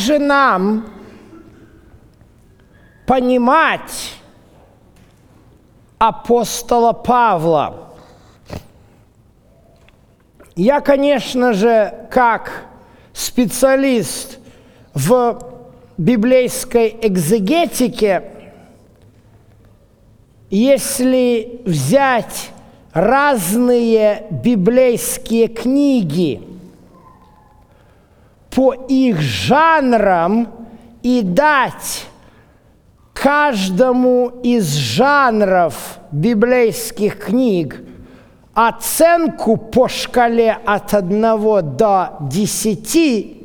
Же нам понимать апостола Павла? Я, конечно же, как специалист в библейской экзегетике, если взять разные библейские книги по их жанрам и дать каждому из жанров библейских книг оценку по шкале от 1 до 10,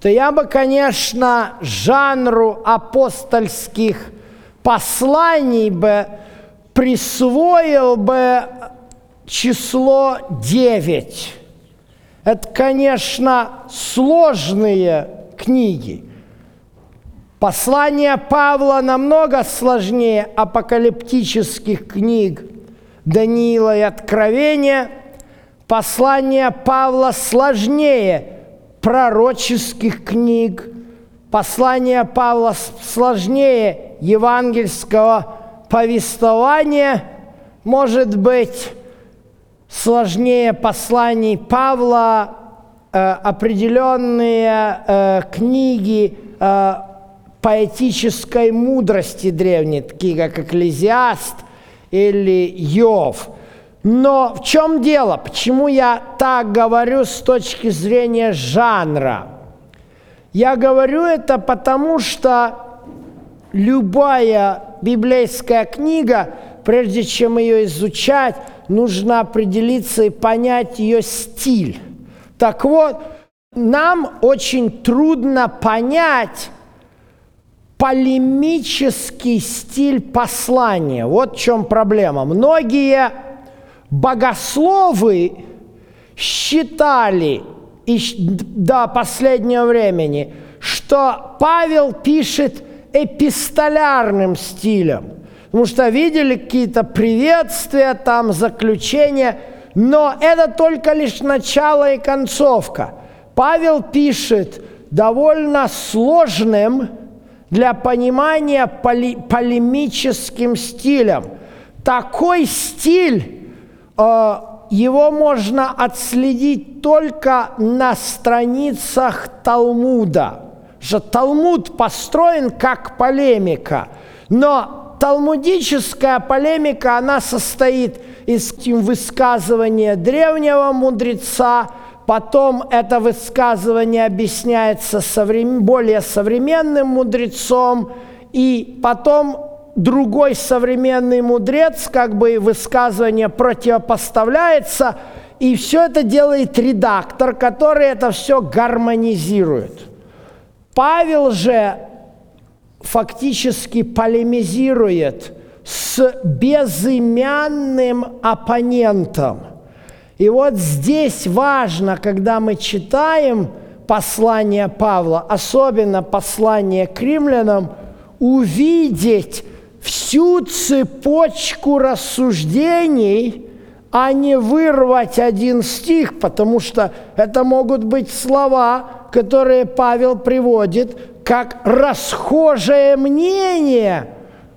то я бы, конечно, жанру апостольских посланий бы присвоил бы число 9. Это, конечно, сложные книги. Послание Павла намного сложнее апокалиптических книг Даниила и Откровения. Послание Павла сложнее пророческих книг. Послание Павла сложнее евангельского повествования. Может быть, сложнее посланий Павла э, определенные э, книги э, поэтической мудрости древней, такие как «Экклезиаст» или «Йов». Но в чем дело? Почему я так говорю с точки зрения жанра? Я говорю это потому, что любая библейская книга, прежде чем ее изучать, нужно определиться и понять ее стиль. Так вот, нам очень трудно понять полемический стиль послания. Вот в чем проблема. Многие богословы считали и до последнего времени, что Павел пишет эпистолярным стилем. Потому что видели какие-то приветствия, там заключения, но это только лишь начало и концовка. Павел пишет довольно сложным для понимания поли, полемическим стилем. Такой стиль, э, его можно отследить только на страницах Талмуда. Что Талмуд построен как полемика, но талмудическая полемика, она состоит из высказывания древнего мудреца, потом это высказывание объясняется соврем... более современным мудрецом, и потом другой современный мудрец, как бы высказывание противопоставляется, и все это делает редактор, который это все гармонизирует. Павел же фактически полемизирует с безымянным оппонентом. И вот здесь важно, когда мы читаем послание Павла, особенно послание к римлянам, увидеть всю цепочку рассуждений, а не вырвать один стих, потому что это могут быть слова, которые Павел приводит как расхожее мнение,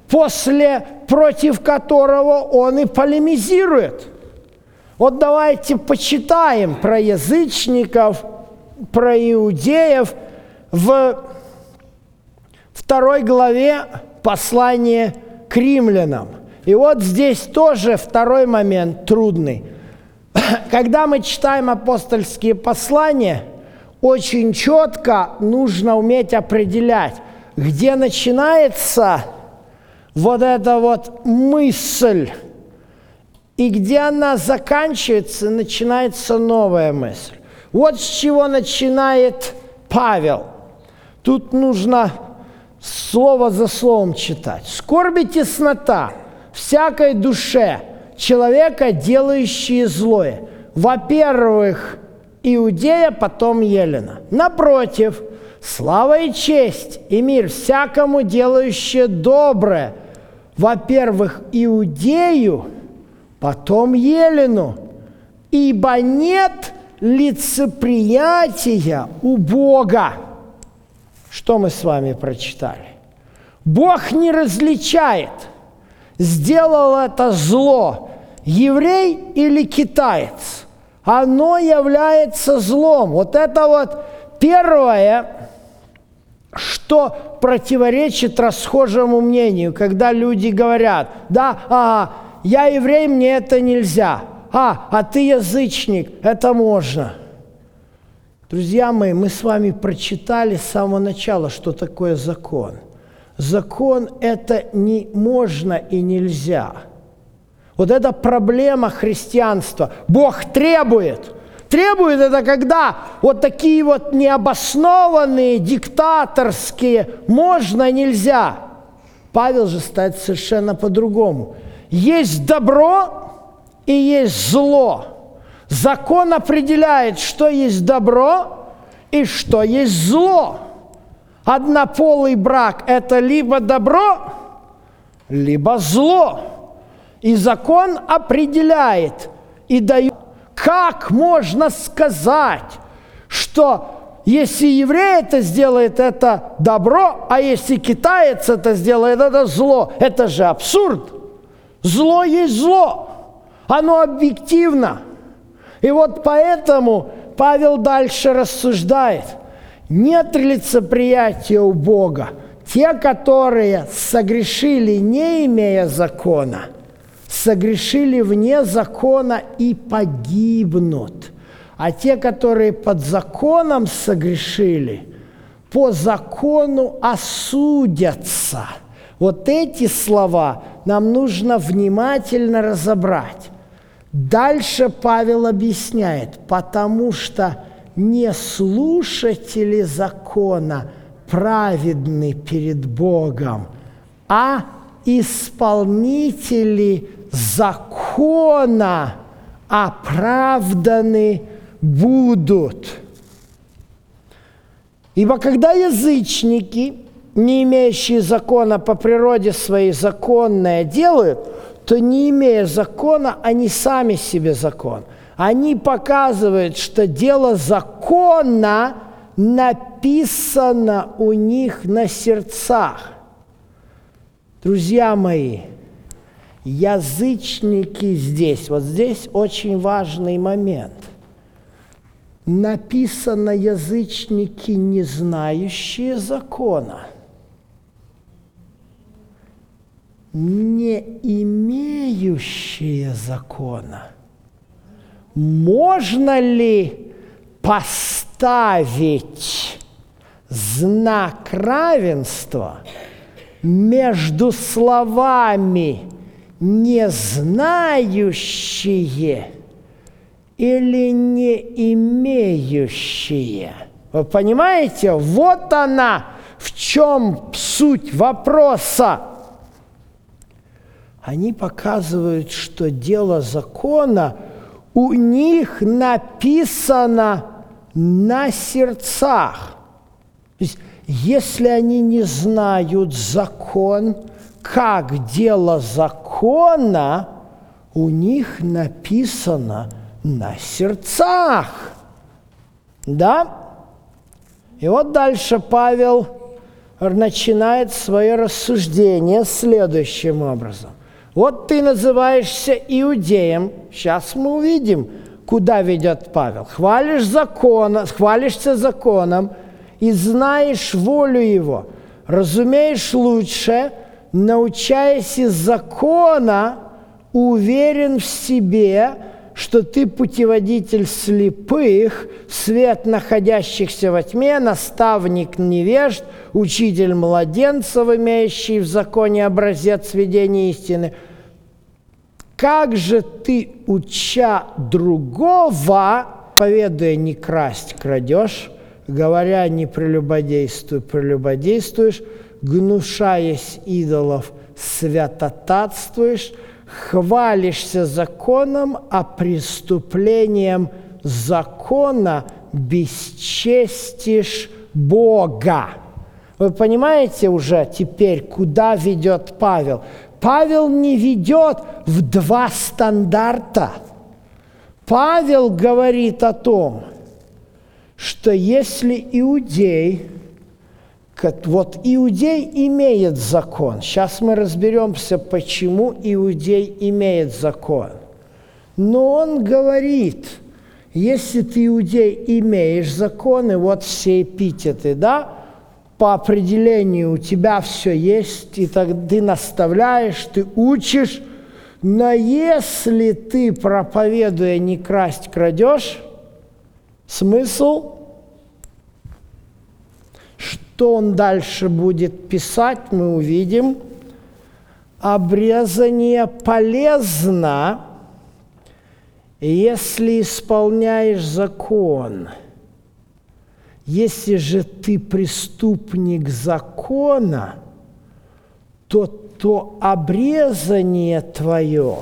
после против которого он и полемизирует. Вот давайте почитаем про язычников, про иудеев в второй главе послания к римлянам. И вот здесь тоже второй момент трудный. Когда мы читаем апостольские послания – очень четко нужно уметь определять, где начинается вот эта вот мысль, и где она заканчивается, начинается новая мысль. Вот с чего начинает Павел. Тут нужно слово за словом читать. Скорби теснота всякой душе человека, делающие злое. Во-первых, Иудея, потом Елена. Напротив, слава и честь и мир всякому делающее доброе. Во-первых, Иудею, потом Елену. Ибо нет лицеприятия у Бога. Что мы с вами прочитали? Бог не различает, сделал это зло еврей или китаец. Оно является злом. Вот это вот первое, что противоречит расхожему мнению, когда люди говорят, да, а, я еврей, мне это нельзя. А, а ты язычник, это можно. Друзья мои, мы с вами прочитали с самого начала, что такое закон. Закон – это не можно и нельзя. Вот это проблема христианства. Бог требует. Требует это когда вот такие вот необоснованные, диктаторские «можно, нельзя». Павел же стоит совершенно по-другому. Есть добро и есть зло – Закон определяет, что есть добро и что есть зло. Однополый брак – это либо добро, либо зло. И закон определяет и дает, как можно сказать, что если еврей это сделает, это добро, а если китаец это сделает, это зло. Это же абсурд. Зло есть зло. Оно объективно – и вот поэтому Павел дальше рассуждает. Нет лицеприятия у Бога. Те, которые согрешили, не имея закона, согрешили вне закона и погибнут. А те, которые под законом согрешили, по закону осудятся. Вот эти слова нам нужно внимательно разобрать. Дальше Павел объясняет, потому что не слушатели закона праведны перед Богом, а исполнители закона оправданы будут. Ибо когда язычники, не имеющие закона по природе своей законное делают – то не имея закона, они сами себе закон. Они показывают, что дело закона написано у них на сердцах. Друзья мои, язычники здесь, вот здесь очень важный момент. Написано язычники, не знающие закона – не имеющие закона. Можно ли поставить знак равенства между словами «не знающие» или «не имеющие»? Вы понимаете? Вот она, в чем суть вопроса они показывают, что дело закона у них написано на сердцах. То есть, если они не знают закон, как дело закона, у них написано на сердцах. Да? И вот дальше Павел начинает свое рассуждение следующим образом. Вот ты называешься иудеем. Сейчас мы увидим, куда ведет Павел. Хвалишь закона, хвалишься законом и знаешь волю его. Разумеешь лучше, научаясь из закона, уверен в себе, что ты путеводитель слепых, свет находящихся во тьме, наставник невежд, учитель младенцев, имеющий в законе образец сведения истины – как же ты, уча другого, поведая не красть, крадешь, говоря не прелюбодействуй, прелюбодействуешь, гнушаясь идолов, святотатствуешь, хвалишься законом, а преступлением закона бесчестишь Бога. Вы понимаете уже теперь, куда ведет Павел? Павел не ведет в два стандарта. Павел говорит о том, что если иудей, вот иудей имеет закон, сейчас мы разберемся, почему иудей имеет закон. Но он говорит, если ты иудей имеешь законы, вот все эпитеты, да, по определению у тебя все есть, и так ты наставляешь, ты учишь, но если ты, проповедуя не красть, крадешь, смысл, что он дальше будет писать, мы увидим. Обрезание полезно, если исполняешь закон – если же ты преступник закона, то то обрезание твое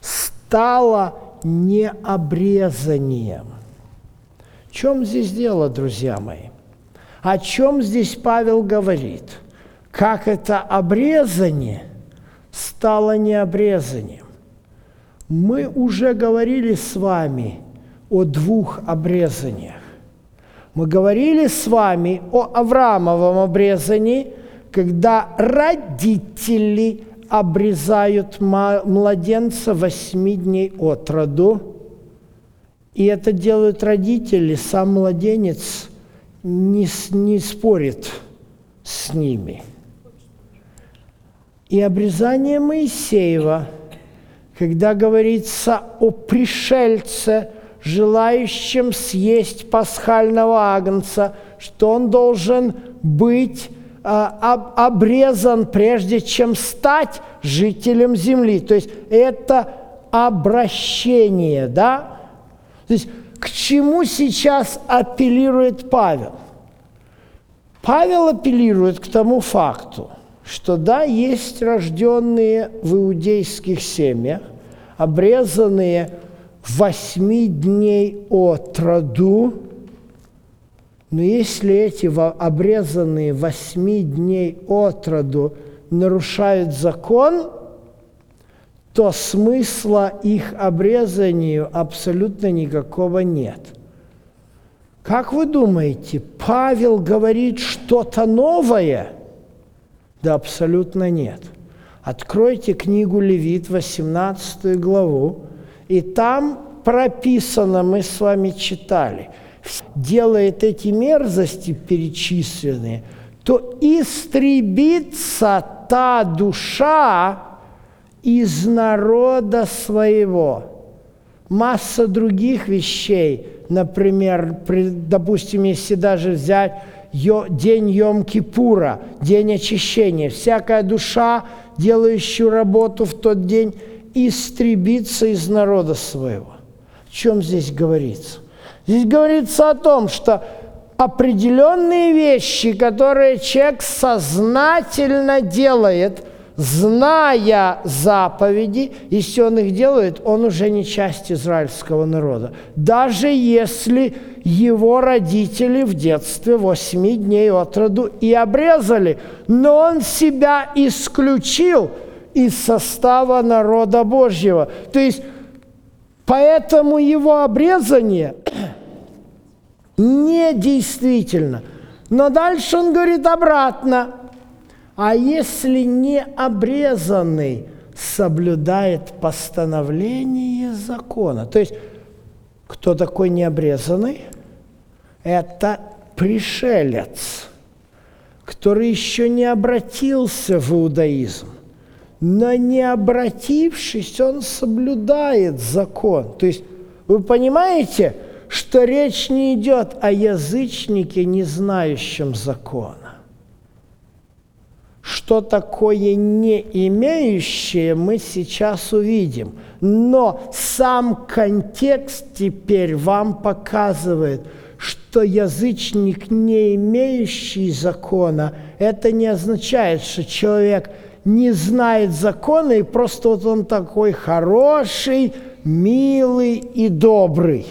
стало необрезанием. В чем здесь дело, друзья мои? О чем здесь Павел говорит? Как это обрезание стало необрезанием? Мы уже говорили с вами о двух обрезаниях. Мы говорили с вами о Авраамовом обрезании, когда родители обрезают младенца восьми дней от роду. И это делают родители, сам младенец не, не спорит с ними. И обрезание Моисеева, когда говорится о пришельце – желающим съесть пасхального агнца, что он должен быть а, обрезан, прежде чем стать жителем земли. То есть это обращение, да? То есть к чему сейчас апеллирует Павел? Павел апеллирует к тому факту, что да, есть рожденные в иудейских семьях, обрезанные восьми дней от роду, но если эти обрезанные восьми дней от роду нарушают закон, то смысла их обрезанию абсолютно никакого нет. Как вы думаете, Павел говорит что-то новое? Да абсолютно нет. Откройте книгу Левит, 18 главу, и там прописано, мы с вами читали, делает эти мерзости перечисленные, то истребится та душа из народа своего. Масса других вещей, например, допустим, если даже взять день Йом-Кипура, день очищения, всякая душа, делающая работу в тот день, истребиться из народа своего. О чем здесь говорится? Здесь говорится о том, что определенные вещи, которые человек сознательно делает, зная заповеди, если он их делает, он уже не часть израильского народа. Даже если его родители в детстве восьми дней от роду и обрезали, но он себя исключил – из состава народа Божьего. То есть, поэтому его обрезание недействительно. Но дальше он говорит обратно. А если не обрезанный соблюдает постановление закона, то есть кто такой необрезанный? Это пришелец, который еще не обратился в иудаизм но не обратившись, он соблюдает закон. То есть вы понимаете, что речь не идет о язычнике, не знающем закона. Что такое не имеющее, мы сейчас увидим. Но сам контекст теперь вам показывает, что язычник, не имеющий закона, это не означает, что человек – не знает закона, и просто вот он такой хороший, милый и добрый.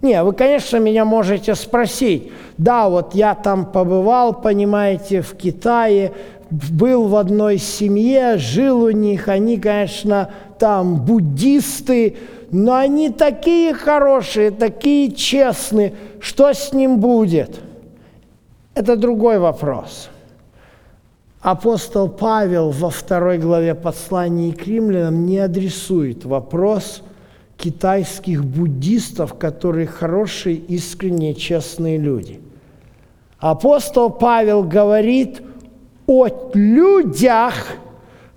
Не, вы, конечно, меня можете спросить. Да, вот я там побывал, понимаете, в Китае, был в одной семье, жил у них, они, конечно, там буддисты, но они такие хорошие, такие честные, что с ним будет? Это другой вопрос. Апостол Павел во второй главе послания к римлянам не адресует вопрос китайских буддистов, которые хорошие, искренние, честные люди. Апостол Павел говорит о людях,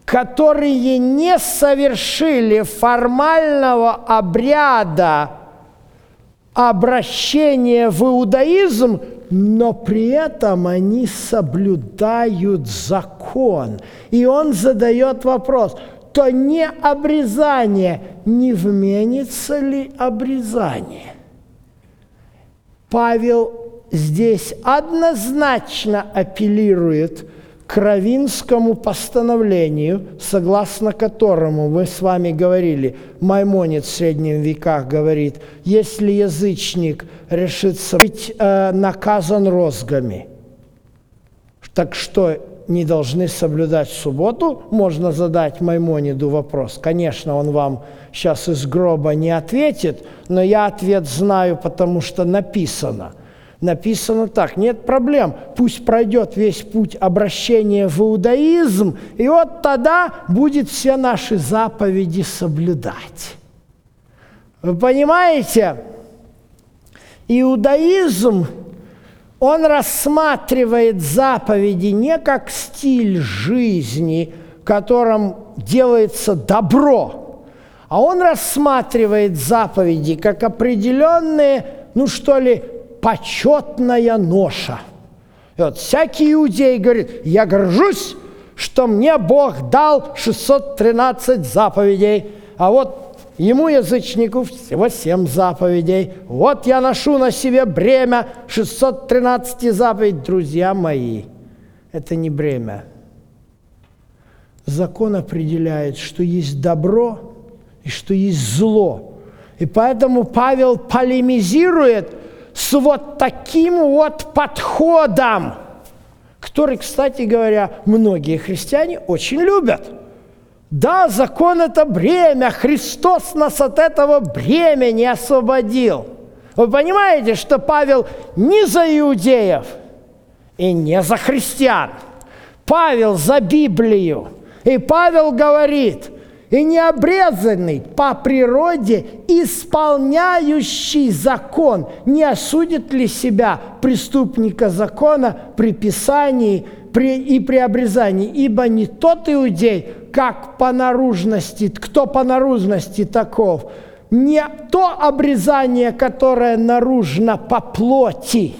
которые не совершили формального обряда обращения в иудаизм, но при этом они соблюдают закон. И он задает вопрос, то не обрезание, не вменится ли обрезание? Павел здесь однозначно апеллирует к равинскому постановлению, согласно которому мы с вами говорили, Маймонид в среднем веках говорит, если язычник решится быть э, наказан розгами, так что не должны соблюдать субботу, можно задать Маймониду вопрос. Конечно, он вам сейчас из гроба не ответит, но я ответ знаю, потому что написано – написано так, нет проблем, пусть пройдет весь путь обращения в иудаизм, и вот тогда будет все наши заповеди соблюдать. Вы понимаете? Иудаизм, он рассматривает заповеди не как стиль жизни, в котором делается добро, а он рассматривает заповеди как определенные, ну что ли, почетная ноша. И вот всякий иудей говорит, я горжусь, что мне Бог дал 613 заповедей, а вот ему, язычнику, всего 7 заповедей. Вот я ношу на себе бремя 613 заповедей. Друзья мои, это не бремя. Закон определяет, что есть добро и что есть зло. И поэтому Павел полемизирует – с вот таким вот подходом, который, кстати говоря, многие христиане очень любят. Да, закон – это бремя, Христос нас от этого бремени освободил. Вы понимаете, что Павел не за иудеев и не за христиан. Павел за Библию. И Павел говорит – и необрезанный по природе, исполняющий закон, не осудит ли себя преступника закона при писании при, и при обрезании? Ибо не тот иудей, как по наружности, кто по наружности таков, не то обрезание, которое наружно по плоти,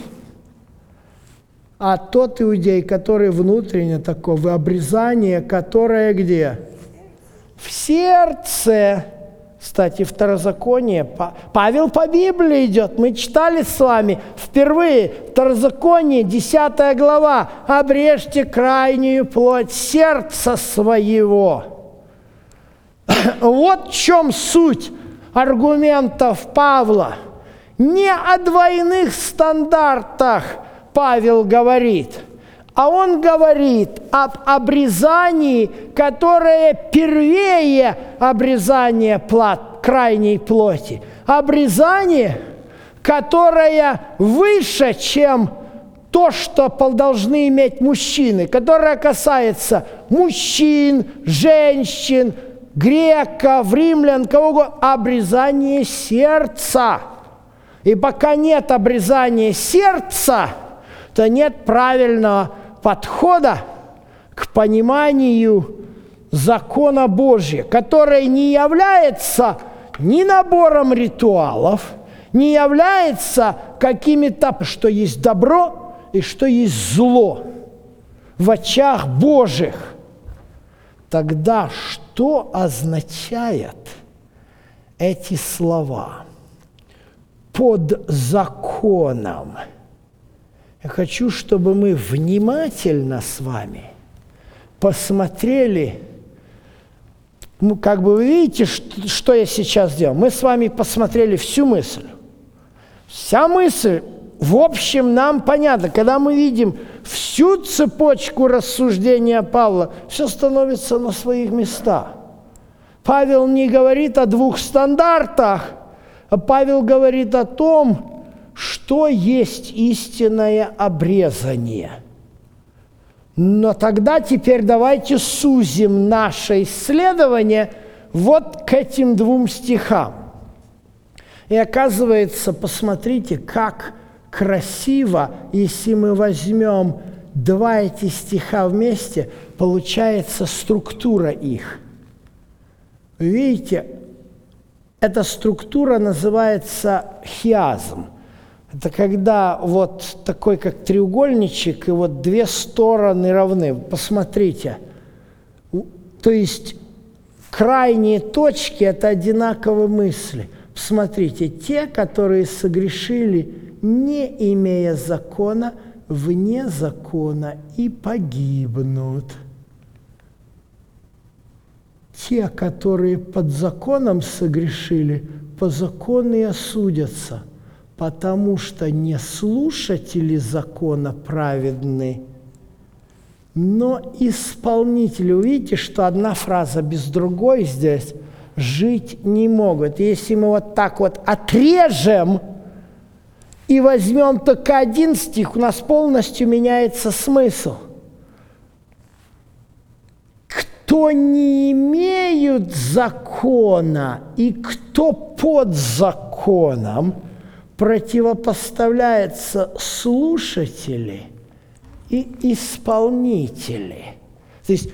а тот иудей, который внутренне такого, обрезание, которое где? В сердце. Кстати, второзаконие. Павел по Библии идет. Мы читали с вами впервые второзаконие, 10 глава. «Обрежьте крайнюю плоть сердца своего». Вот в чем суть аргументов Павла. Не о двойных стандартах Павел говорит – а он говорит об обрезании, которое первее обрезания плат, крайней плоти. Обрезание, которое выше, чем то, что должны иметь мужчины, которое касается мужчин, женщин, греков, римлян, кого угодно, обрезание сердца. И пока нет обрезания сердца, то нет правильного подхода к пониманию закона Божия, который не является ни набором ритуалов, не является какими-то, что есть добро и что есть зло в очах Божьих. Тогда что означает эти слова? Под законом – я хочу, чтобы мы внимательно с вами посмотрели, ну, как бы вы видите, что, что я сейчас делал. Мы с вами посмотрели всю мысль. Вся мысль в общем, нам понятно, когда мы видим всю цепочку рассуждения Павла, все становится на своих местах. Павел не говорит о двух стандартах, а Павел говорит о том, что есть истинное обрезание. Но тогда теперь давайте сузим наше исследование вот к этим двум стихам. И оказывается, посмотрите, как красиво, если мы возьмем два эти стиха вместе, получается структура их. Видите, эта структура называется хиазм. Это когда вот такой, как треугольничек, и вот две стороны равны. Посмотрите. То есть крайние точки – это одинаковые мысли. Посмотрите, те, которые согрешили, не имея закона, вне закона и погибнут. Те, которые под законом согрешили, по закону и осудятся, потому что не слушатели закона праведны, но исполнители. Увидите, что одна фраза без другой здесь – жить не могут. Если мы вот так вот отрежем и возьмем только один стих, у нас полностью меняется смысл. Кто не имеют закона и кто под законом, противопоставляется слушатели и исполнители. То есть,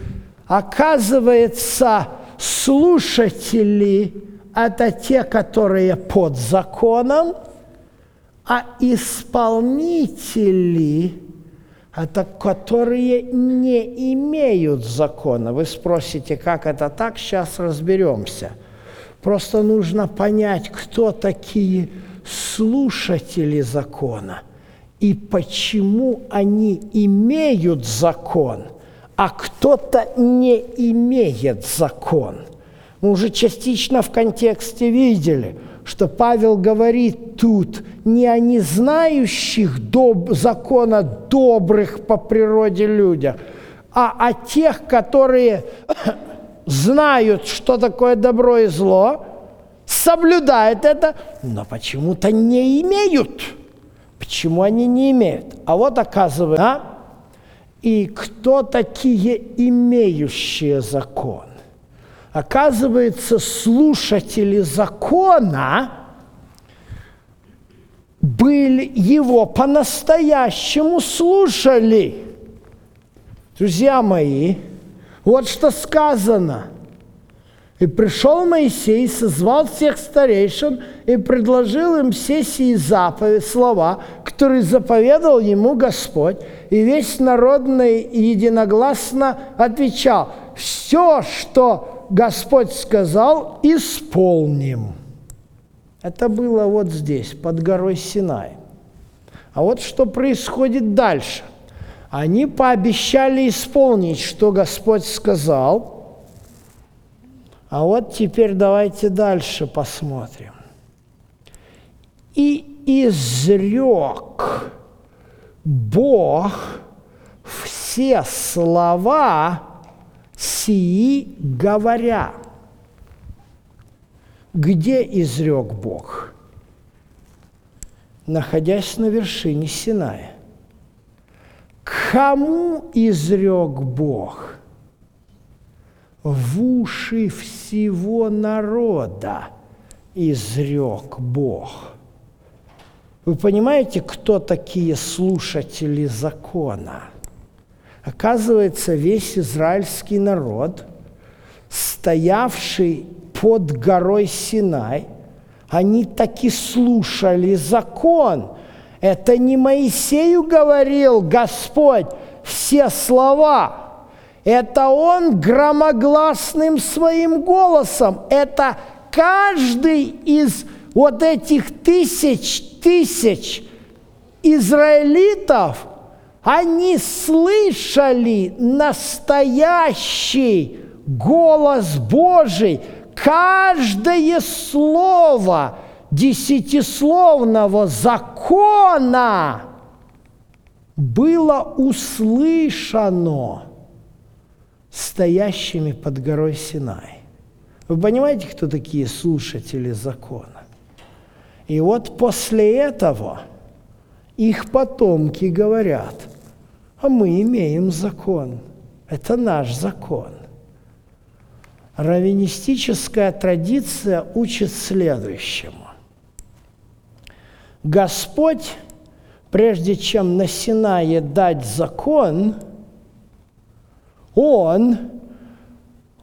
оказывается, слушатели – это те, которые под законом, а исполнители – это которые не имеют закона. Вы спросите, как это так? Сейчас разберемся. Просто нужно понять, кто такие слушатели закона и почему они имеют закон – а кто-то не имеет закон. Мы уже частично в контексте видели, что Павел говорит тут не о незнающих доб- закона добрых по природе людях, а о тех, которые знают, что такое добро и зло, соблюдают это, но почему-то не имеют. Почему они не имеют? А вот оказывается, а? И кто такие имеющие закон? Оказывается, слушатели закона были его по-настоящему слушали. Друзья мои, вот что сказано – и пришел Моисей, созвал всех старейшин и предложил им все сии заповеди, слова, которые заповедал ему Господь. И весь народный единогласно отвечал, все, что Господь сказал, исполним. Это было вот здесь, под горой Синай. А вот что происходит дальше. Они пообещали исполнить, что Господь сказал – а вот теперь давайте дальше посмотрим. И изрек Бог все слова сии говоря. Где изрек Бог? Находясь на вершине Синая. Кому изрек Бог? В уши всего народа изрек Бог. Вы понимаете, кто такие слушатели закона? Оказывается, весь израильский народ, стоявший под горой Синай, они таки слушали закон. Это не Моисею говорил Господь все слова – это он громогласным своим голосом. Это каждый из вот этих тысяч, тысяч израилитов, они слышали настоящий голос Божий. Каждое слово десятисловного закона было услышано стоящими под горой Синай. Вы понимаете, кто такие слушатели закона? И вот после этого их потомки говорят, а мы имеем закон. Это наш закон. Раввинистическая традиция учит следующему. Господь, прежде чем на Синае дать закон, Он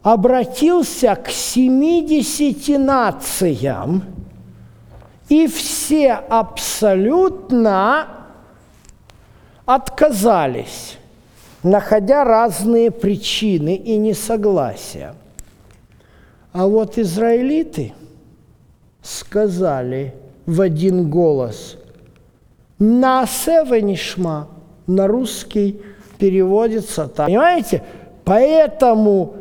обратился к 70 нациям, и все абсолютно отказались, находя разные причины и несогласия. А вот израилиты сказали в один голос «Насева нишма» на русский переводится так. Понимаете? Поэтому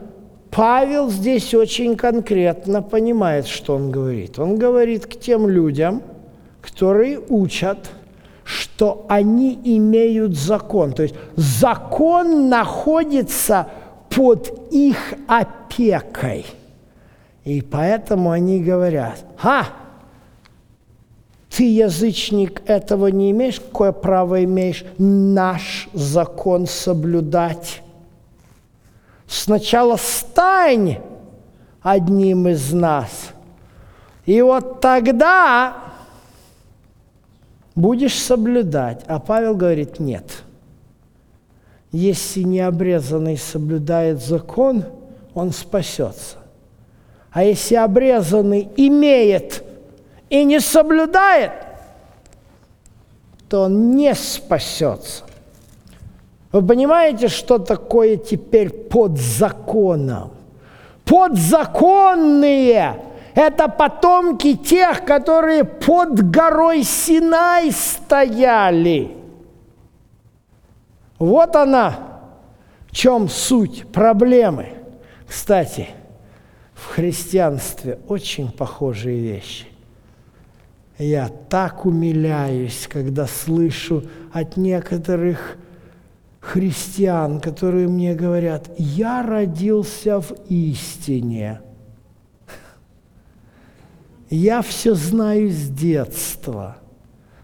Павел здесь очень конкретно понимает, что он говорит. Он говорит к тем людям, которые учат, что они имеют закон. То есть закон находится под их опекой. И поэтому они говорят, «Ха, ты, язычник, этого не имеешь, какое право имеешь наш закон соблюдать? Сначала стань одним из нас, и вот тогда будешь соблюдать. А Павел говорит, нет. Если необрезанный соблюдает закон, он спасется. А если обрезанный имеет и не соблюдает, то он не спасется. Вы понимаете, что такое теперь под законом? Подзаконные – это потомки тех, которые под горой Синай стояли. Вот она, в чем суть проблемы. Кстати, в христианстве очень похожие вещи. Я так умиляюсь, когда слышу от некоторых христиан, которые мне говорят, я родился в истине. Я все знаю с детства.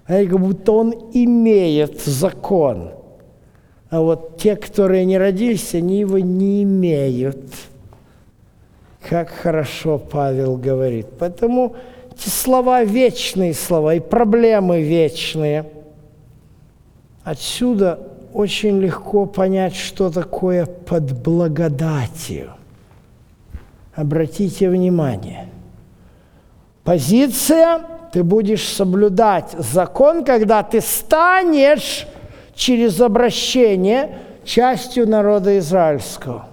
А как будто он имеет закон. А вот те, которые не родились, они его не имеют. Как хорошо Павел говорит. Поэтому эти слова вечные слова и проблемы вечные. Отсюда очень легко понять, что такое под благодатью. Обратите внимание. Позиция – ты будешь соблюдать закон, когда ты станешь через обращение частью народа израильского.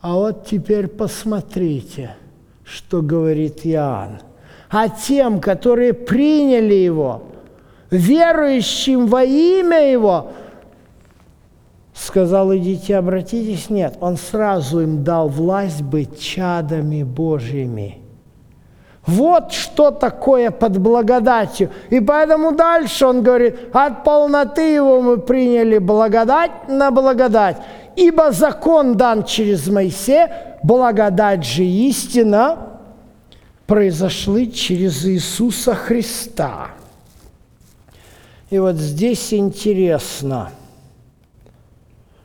А вот теперь посмотрите, что говорит Иоанн. А тем, которые приняли его, верующим во имя его, сказал, идите, обратитесь. Нет, он сразу им дал власть быть чадами Божьими. Вот что такое под благодатью. И поэтому дальше он говорит, от полноты его мы приняли благодать на благодать. Ибо закон дан через Моисея, благодать же истина произошли через Иисуса Христа. И вот здесь интересно,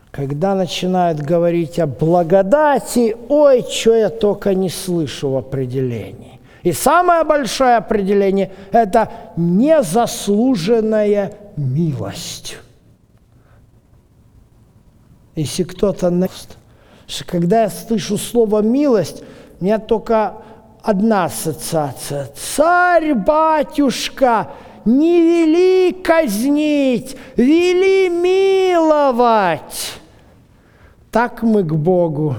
когда начинают говорить о благодати, ой, что я только не слышу в определении. И самое большое определение – это незаслуженная милость. Если кто-то... Когда я слышу слово «милость», у меня только одна ассоциация. Царь-батюшка не вели казнить, вели миловать. Так мы к Богу.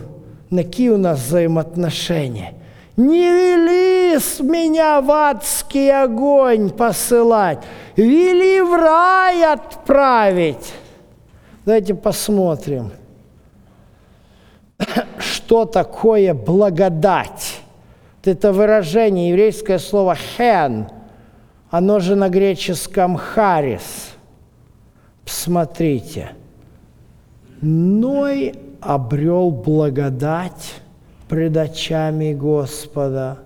Какие у нас взаимоотношения? Не вели с меня в адский огонь посылать, вели в рай отправить. Давайте посмотрим, что такое благодать. это выражение, еврейское слово «хен», оно же на греческом «харис». Посмотрите. Ной обрел благодать пред очами Господа.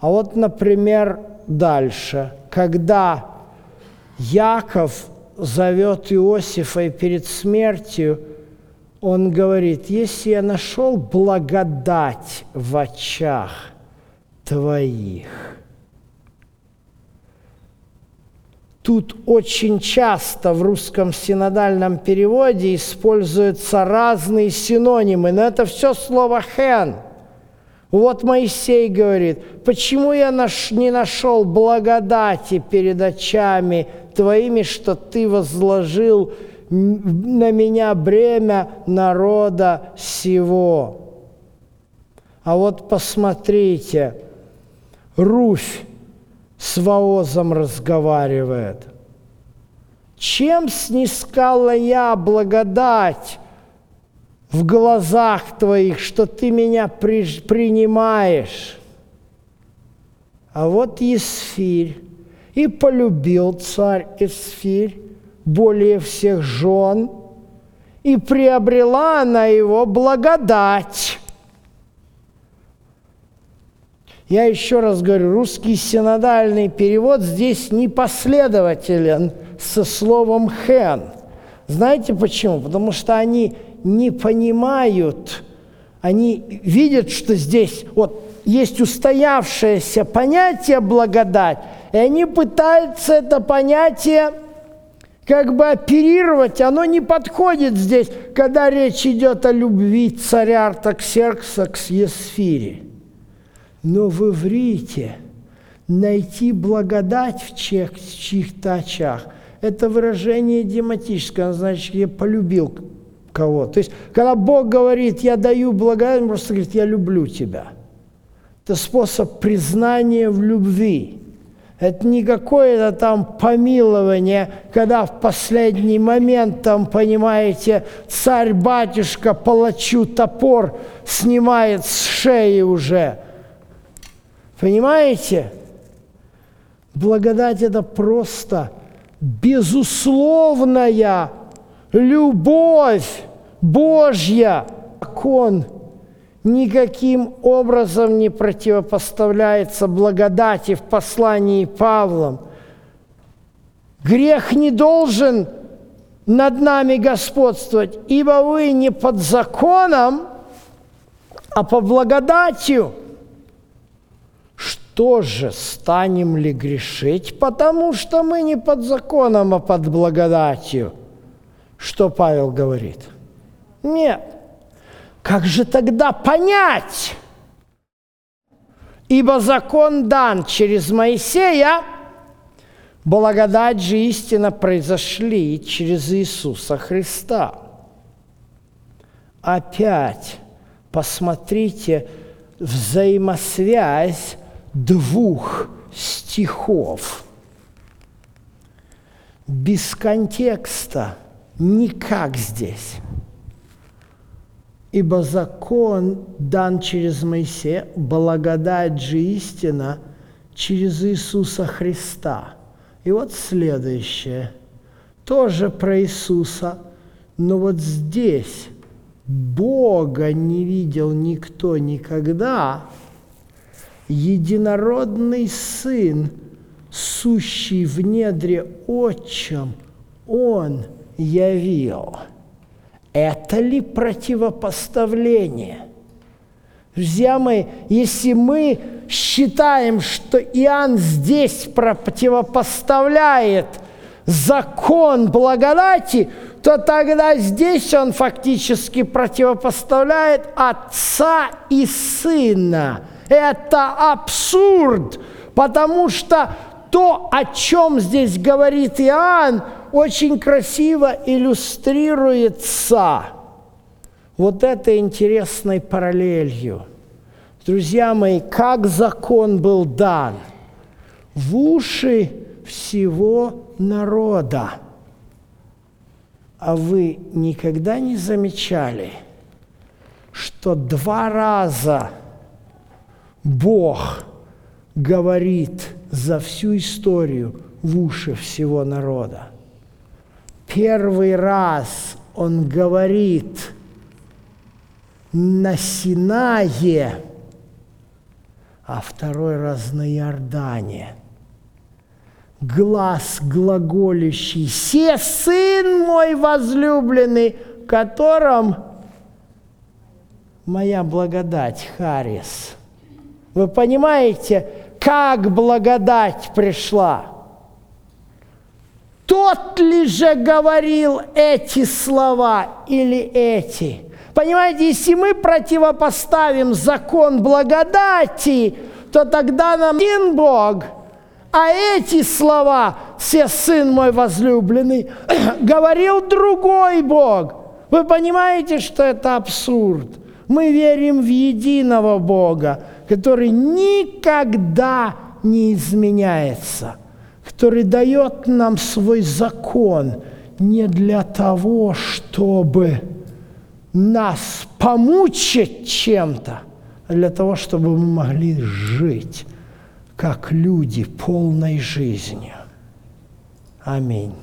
А вот, например, дальше, когда Яков зовет Иосифа и перед смертью он говорит, если я нашел благодать в очах твоих. Тут очень часто в русском синодальном переводе используются разные синонимы, но это все слово «хэн». Вот Моисей говорит, почему я не нашел благодати перед очами твоими, что ты возложил на меня бремя народа сего. А вот посмотрите, Руфь с Воозом разговаривает. Чем снискала я благодать в глазах твоих, что ты меня при, принимаешь? А вот Есфирь, и полюбил царь Есфирь более всех жен, и приобрела она его благодать. Я еще раз говорю, русский синодальный перевод здесь непоследователен со словом «хэн». Знаете почему? Потому что они не понимают, они видят, что здесь вот есть устоявшееся понятие благодать, и они пытаются это понятие как бы оперировать, оно не подходит здесь, когда речь идет о любви царя Артаксеркса к Есфире. Но в иврите найти благодать в чьих-то очах – это выражение дематическое, значит, я полюбил кого. То есть, когда Бог говорит, я даю благодать, он просто говорит, я люблю тебя. Это способ признания в любви. Это не какое-то там помилование, когда в последний момент, там, понимаете, царь-батюшка палачу топор снимает с шеи уже. Понимаете? Благодать – это просто безусловная любовь Божья. Закон – никаким образом не противопоставляется благодати в послании Павлом. Грех не должен над нами господствовать, ибо вы не под законом, а по благодатью. Что же, станем ли грешить, потому что мы не под законом, а под благодатью? Что Павел говорит? Нет. Как же тогда понять? Ибо закон дан через Моисея, благодать же истина произошли через Иисуса Христа. Опять посмотрите взаимосвязь двух стихов. Без контекста никак здесь. Ибо закон дан через Моисея, благодать же истина через Иисуса Христа. И вот следующее, тоже про Иисуса, но вот здесь Бога не видел никто никогда, единородный Сын, сущий в недре отчим, Он явил – это ли противопоставление? Друзья мои, если мы считаем, что Иоанн здесь противопоставляет закон благодати, то тогда здесь он фактически противопоставляет отца и сына. Это абсурд, потому что то, о чем здесь говорит Иоанн, очень красиво иллюстрируется вот этой интересной параллелью. Друзья мои, как закон был дан в уши всего народа. А вы никогда не замечали, что два раза Бог говорит за всю историю в уши всего народа. Первый раз Он говорит на Синае, а второй раз на Иордане. Глаз глаголющий, «Се сын мой возлюбленный, котором моя благодать, Харис». Вы понимаете, как благодать пришла? Тот ли же говорил эти слова или эти? Понимаете, если мы противопоставим закон благодати, то тогда нам один Бог, а эти слова, все сын мой возлюбленный, говорил другой Бог. Вы понимаете, что это абсурд? Мы верим в единого Бога, который никогда не изменяется, который дает нам свой закон не для того, чтобы нас помучить чем-то, а для того, чтобы мы могли жить как люди полной жизнью. Аминь.